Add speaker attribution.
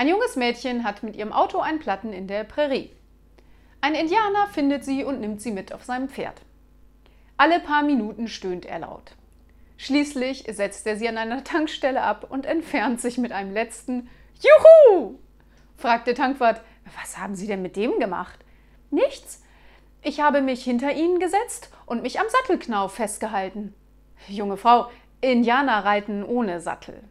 Speaker 1: Ein junges Mädchen hat mit ihrem Auto einen Platten in der Prärie. Ein Indianer findet sie und nimmt sie mit auf seinem Pferd. Alle paar Minuten stöhnt er laut. Schließlich setzt er sie an einer Tankstelle ab und entfernt sich mit einem letzten Juhu! fragt der Tankwart, was haben Sie denn mit dem gemacht? Nichts. Ich habe mich hinter Ihnen gesetzt und mich am Sattelknauf festgehalten. Junge Frau, Indianer reiten ohne Sattel.